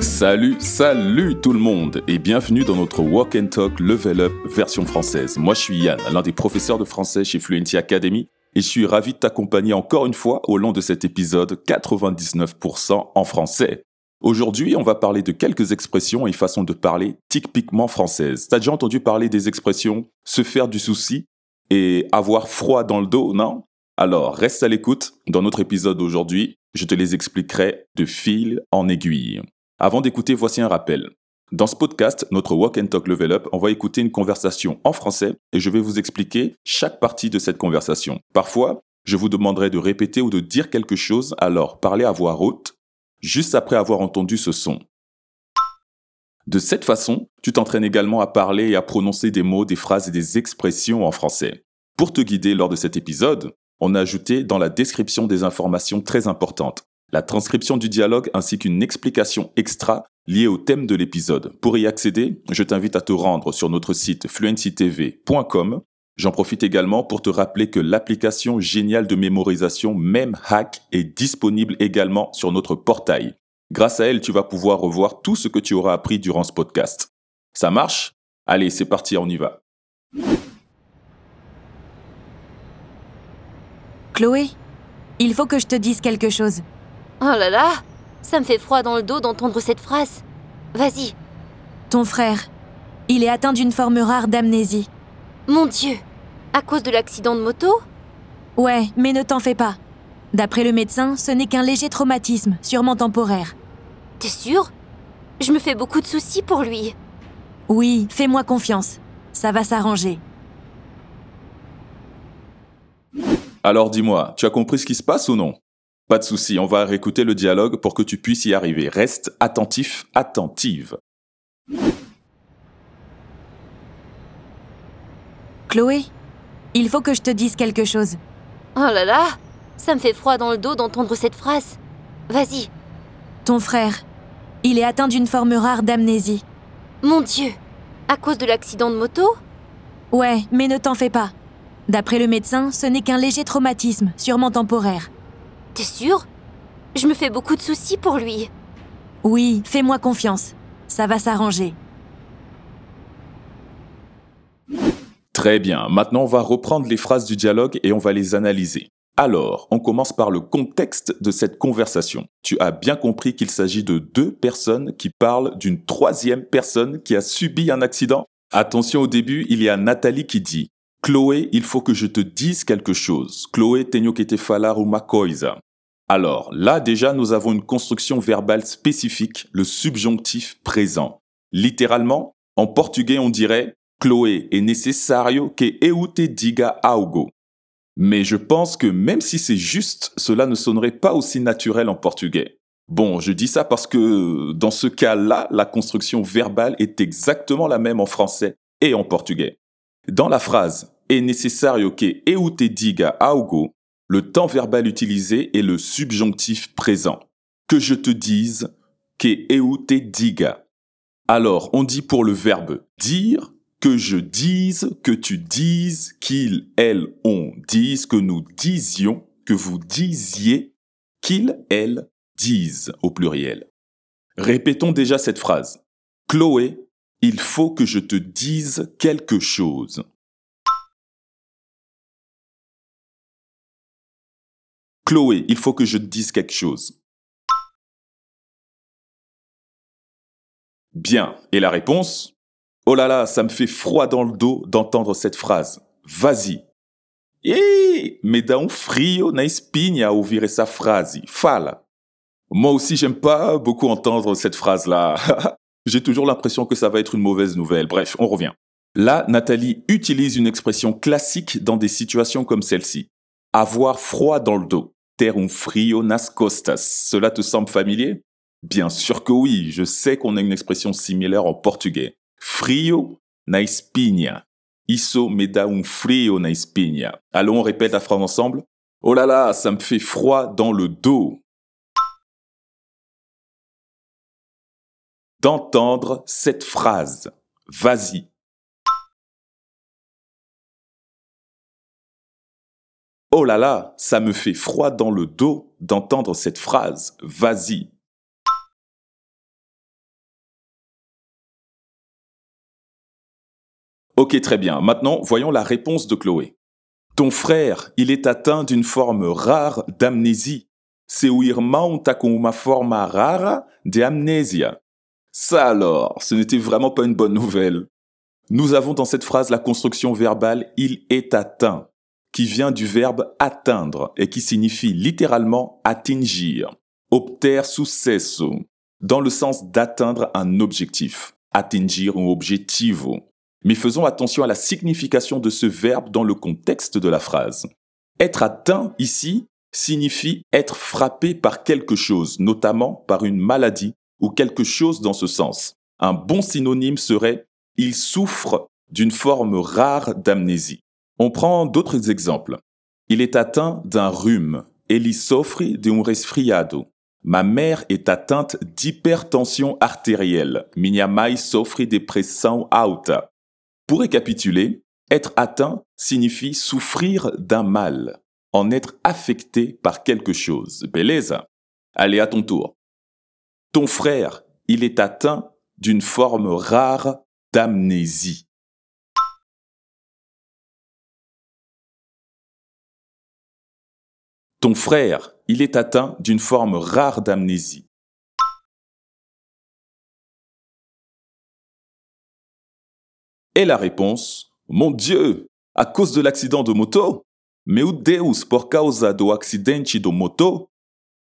Salut, salut tout le monde et bienvenue dans notre Walk and Talk Level Up version française. Moi je suis Yann, l'un des professeurs de français chez Fluency Academy et je suis ravi de t'accompagner encore une fois au long de cet épisode 99% en français. Aujourd'hui, on va parler de quelques expressions et façons de parler typiquement françaises. T'as déjà entendu parler des expressions se faire du souci et avoir froid dans le dos, non? Alors, reste à l'écoute. Dans notre épisode d'aujourd'hui, je te les expliquerai de fil en aiguille. Avant d'écouter, voici un rappel. Dans ce podcast, notre Walk and Talk Level Up, on va écouter une conversation en français et je vais vous expliquer chaque partie de cette conversation. Parfois, je vous demanderai de répéter ou de dire quelque chose, alors parlez à voix haute, juste après avoir entendu ce son. De cette façon, tu t'entraînes également à parler et à prononcer des mots, des phrases et des expressions en français. Pour te guider lors de cet épisode, on a ajouté dans la description des informations très importantes la transcription du dialogue ainsi qu'une explication extra liée au thème de l'épisode. Pour y accéder, je t'invite à te rendre sur notre site fluencytv.com. J'en profite également pour te rappeler que l'application géniale de mémorisation MemHack est disponible également sur notre portail. Grâce à elle, tu vas pouvoir revoir tout ce que tu auras appris durant ce podcast. Ça marche? Allez, c'est parti, on y va. Chloé, il faut que je te dise quelque chose. Oh là là Ça me fait froid dans le dos d'entendre cette phrase. Vas-y. Ton frère, il est atteint d'une forme rare d'amnésie. Mon Dieu À cause de l'accident de moto? Ouais, mais ne t'en fais pas. D'après le médecin, ce n'est qu'un léger traumatisme, sûrement temporaire. T'es sûr? Je me fais beaucoup de soucis pour lui. Oui, fais-moi confiance. Ça va s'arranger. Alors dis-moi, tu as compris ce qui se passe ou non? Pas de souci, on va réécouter le dialogue pour que tu puisses y arriver. Reste attentif, attentive. Chloé, il faut que je te dise quelque chose. Oh là là Ça me fait froid dans le dos d'entendre cette phrase. Vas-y. Ton frère, il est atteint d'une forme rare d'amnésie. Mon Dieu À cause de l'accident de moto? Ouais, mais ne t'en fais pas. D'après le médecin, ce n'est qu'un léger traumatisme, sûrement temporaire. T'es sûr? Je me fais beaucoup de soucis pour lui. Oui, fais-moi confiance. Ça va s'arranger. Très bien, maintenant on va reprendre les phrases du dialogue et on va les analyser. Alors, on commence par le contexte de cette conversation. Tu as bien compris qu'il s'agit de deux personnes qui parlent d'une troisième personne qui a subi un accident? Attention au début, il y a Nathalie qui dit Chloé, il faut que je te dise quelque chose. Chloé tenho que te falar uma coisa. Alors là déjà, nous avons une construction verbale spécifique, le subjonctif présent. Littéralement, en portugais, on dirait Chloé est necessario que eu te diga algo. Mais je pense que même si c'est juste, cela ne sonnerait pas aussi naturel en portugais. Bon, je dis ça parce que dans ce cas-là, la construction verbale est exactement la même en français et en portugais. Dans la phrase est necessario que eu te diga algo, le temps verbal utilisé est le subjonctif présent. Que je te dise, que eu te diga. Alors, on dit pour le verbe dire, que je dise, que tu dises, qu'il, elle, on dise, que nous disions, que vous disiez, qu'il, elle, disent au pluriel. Répétons déjà cette phrase. Chloé, il faut que je te dise quelque chose. Chloé, il faut que je te dise quelque chose. Bien. Et la réponse? Oh là là, ça me fait froid dans le dos d'entendre cette phrase. Vas-y. Eh, me dá um frio na espinha ouvir essa frase. Fala. Moi aussi, j'aime pas beaucoup entendre cette phrase-là. J'ai toujours l'impression que ça va être une mauvaise nouvelle. Bref, on revient. Là, Nathalie utilise une expression classique dans des situations comme celle-ci. Avoir froid dans le dos ter un frio nas costas. Cela te semble familier? Bien sûr que oui, je sais qu'on a une expression similaire en portugais. Frio na espinha. Isso me dá un frio na espinha. Allons, on répète la phrase ensemble. Oh là là, ça me fait froid dans le dos. D'entendre cette phrase. Vas-y, Oh là là, ça me fait froid dans le dos d'entendre cette phrase. Vas-y. Ok, très bien. Maintenant, voyons la réponse de Chloé. Ton frère, il est atteint d'une forme rare d'amnésie. Seu irmão tá forma rara de amnésia. Ça alors, ce n'était vraiment pas une bonne nouvelle. Nous avons dans cette phrase la construction verbale il est atteint, qui vient du verbe atteindre et qui signifie littéralement attingir, obter sucesso, dans le sens d'atteindre un objectif, attingir un objetivo. Mais faisons attention à la signification de ce verbe dans le contexte de la phrase. Être atteint ici signifie être frappé par quelque chose, notamment par une maladie ou quelque chose dans ce sens. Un bon synonyme serait il souffre d'une forme rare d'amnésie. On prend d'autres exemples. Il est atteint d'un rhume. Ele soffre de un resfriado. Ma mère est atteinte d'hypertension artérielle. Minha mãe sofre de pressão alta. Pour récapituler, être atteint signifie souffrir d'un mal, en être affecté par quelque chose. Beleza? Allez, à ton tour. Ton frère, il est atteint d'une forme rare d'amnésie. Ton frère, il est atteint d'une forme rare d'amnésie. Et la réponse, mon Dieu, à cause de l'accident de moto? Meu Deus, por causa do acidente do moto?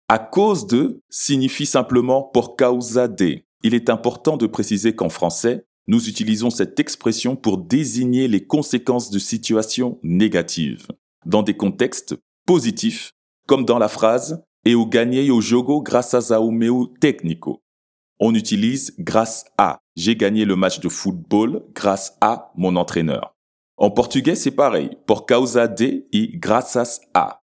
À cause de signifie simplement por causa de. Il est important de préciser qu'en français, nous utilisons cette expression pour désigner les conséquences de situations négatives, dans des contextes positifs, comme dans la phrase Eu ganhei o jogo graças ao meu técnico. On utilise grâce à. J'ai gagné le match de football grâce à mon entraîneur. En portugais, c'est pareil. Por causa de et graças a.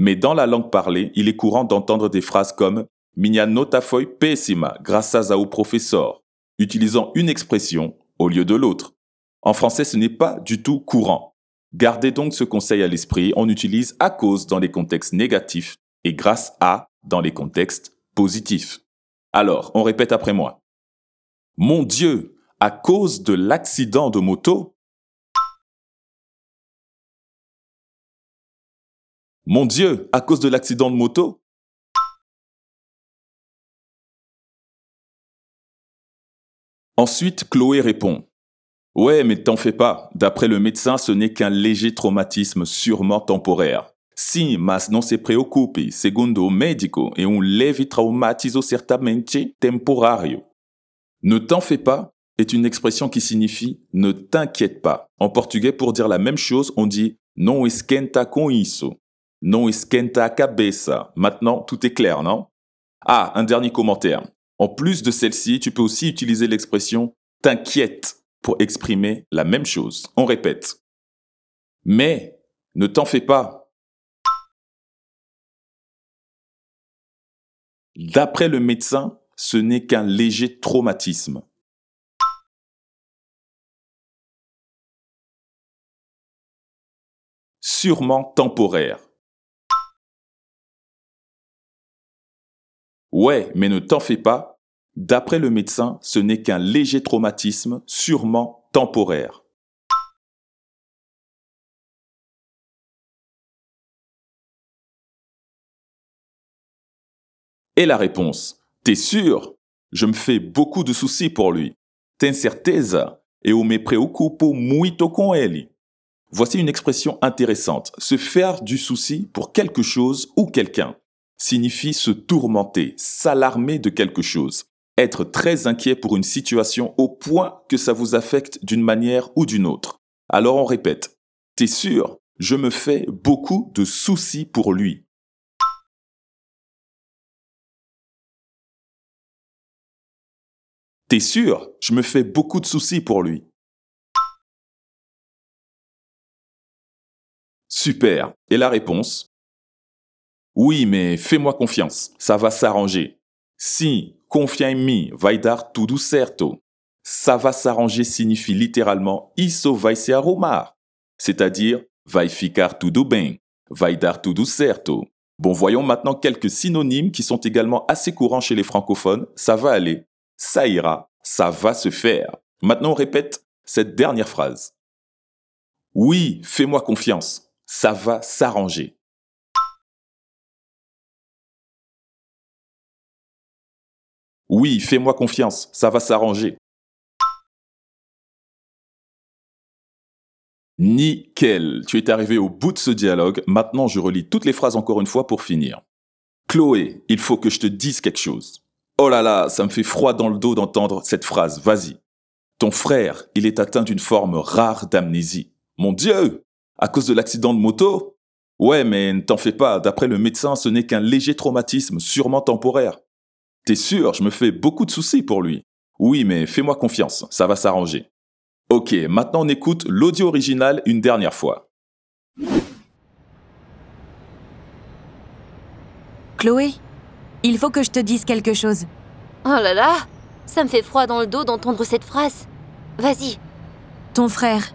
Mais dans la langue parlée, il est courant d'entendre des phrases comme Minha nota foi péssima graças ao professor, utilisant une expression au lieu de l'autre. En français, ce n'est pas du tout courant. Gardez donc ce conseil à l'esprit, on utilise à cause dans les contextes négatifs et grâce à dans les contextes positifs. Alors, on répète après moi. Mon Dieu, à cause de l'accident de moto, Mon Dieu, à cause de l'accident de moto? Ensuite, Chloé répond Ouais, mais t'en fais pas. D'après le médecin, ce n'est qu'un léger traumatisme sûrement temporaire. Si, mas non se preocupe, segundo médico, et un leve traumatizo certamente temporario. Ne t'en fais pas est une expression qui signifie ne t'inquiète pas. En portugais, pour dire la même chose, on dit non esquenta com isso. Non esquenta a cabeça. Maintenant, tout est clair, non? Ah, un dernier commentaire. En plus de celle-ci, tu peux aussi utiliser l'expression t'inquiète pour exprimer la même chose. On répète. Mais ne t'en fais pas. D'après le médecin, ce n'est qu'un léger traumatisme. Sûrement temporaire. Ouais, mais ne t'en fais pas. D'après le médecin, ce n'est qu'un léger traumatisme, sûrement temporaire. Et la réponse T'es sûr? Je me fais beaucoup de soucis pour lui. T'es certeza? Eu me preocupo muito com ele. Voici une expression intéressante. Se faire du souci pour quelque chose ou quelqu'un signifie se tourmenter, s'alarmer de quelque chose, être très inquiet pour une situation au point que ça vous affecte d'une manière ou d'une autre. Alors on répète, T'es sûr, je me fais beaucoup de soucis pour lui. T'es sûr, je me fais beaucoup de soucis pour lui. Super. Et la réponse? Oui, mais fais-moi confiance, ça va s'arranger. Si confia em mim, vai dar tudo certo. Ça va s'arranger signifie littéralement isso vai se arrumar, c'est-à-dire vai ficar tudo bem, Vai dar tudo certo. Bon, voyons maintenant quelques synonymes qui sont également assez courants chez les francophones. Ça va aller, ça ira, ça va se faire. Maintenant, on répète cette dernière phrase. Oui, fais-moi confiance, ça va s'arranger. Oui, fais-moi confiance, ça va s'arranger. Nickel, tu es arrivé au bout de ce dialogue, maintenant je relis toutes les phrases encore une fois pour finir. Chloé, il faut que je te dise quelque chose. Oh là là, ça me fait froid dans le dos d'entendre cette phrase, vas-y. Ton frère, il est atteint d'une forme rare d'amnésie. Mon Dieu À cause de l'accident de moto? Ouais, mais ne t'en fais pas, d'après le médecin, ce n'est qu'un léger traumatisme, sûrement temporaire. T'es sûr, je me fais beaucoup de soucis pour lui. Oui, mais fais-moi confiance, ça va s'arranger. Ok, maintenant on écoute l'audio original une dernière fois. Chloé, il faut que je te dise quelque chose. Oh là là Ça me fait froid dans le dos d'entendre cette phrase. Vas-y. Ton frère,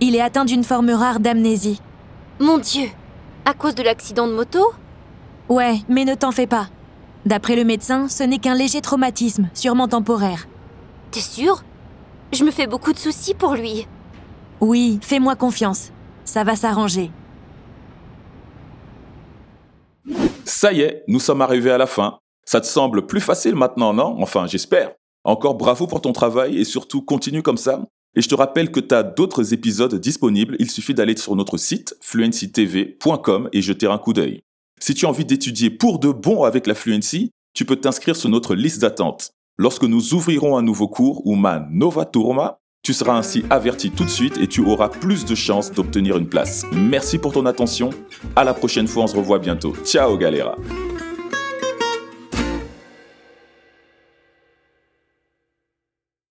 il est atteint d'une forme rare d'amnésie. Mon Dieu À cause de l'accident de moto? Ouais, mais ne t'en fais pas. D'après le médecin, ce n'est qu'un léger traumatisme, sûrement temporaire. T'es sûr? Je me fais beaucoup de soucis pour lui. Oui, fais-moi confiance. Ça va s'arranger. Ça y est, nous sommes arrivés à la fin. Ça te semble plus facile maintenant, non? Enfin, j'espère. Encore bravo pour ton travail et surtout continue comme ça. Et je te rappelle que tu as d'autres épisodes disponibles. Il suffit d'aller sur notre site fluencytv.com et jeter un coup d'œil. Si tu as envie d'étudier pour de bon avec la Fluency, tu peux t'inscrire sur notre liste d'attente. Lorsque nous ouvrirons un nouveau cours ou ma Nova Turma, tu seras ainsi averti tout de suite et tu auras plus de chances d'obtenir une place. Merci pour ton attention. À la prochaine fois, on se revoit bientôt. Ciao galera.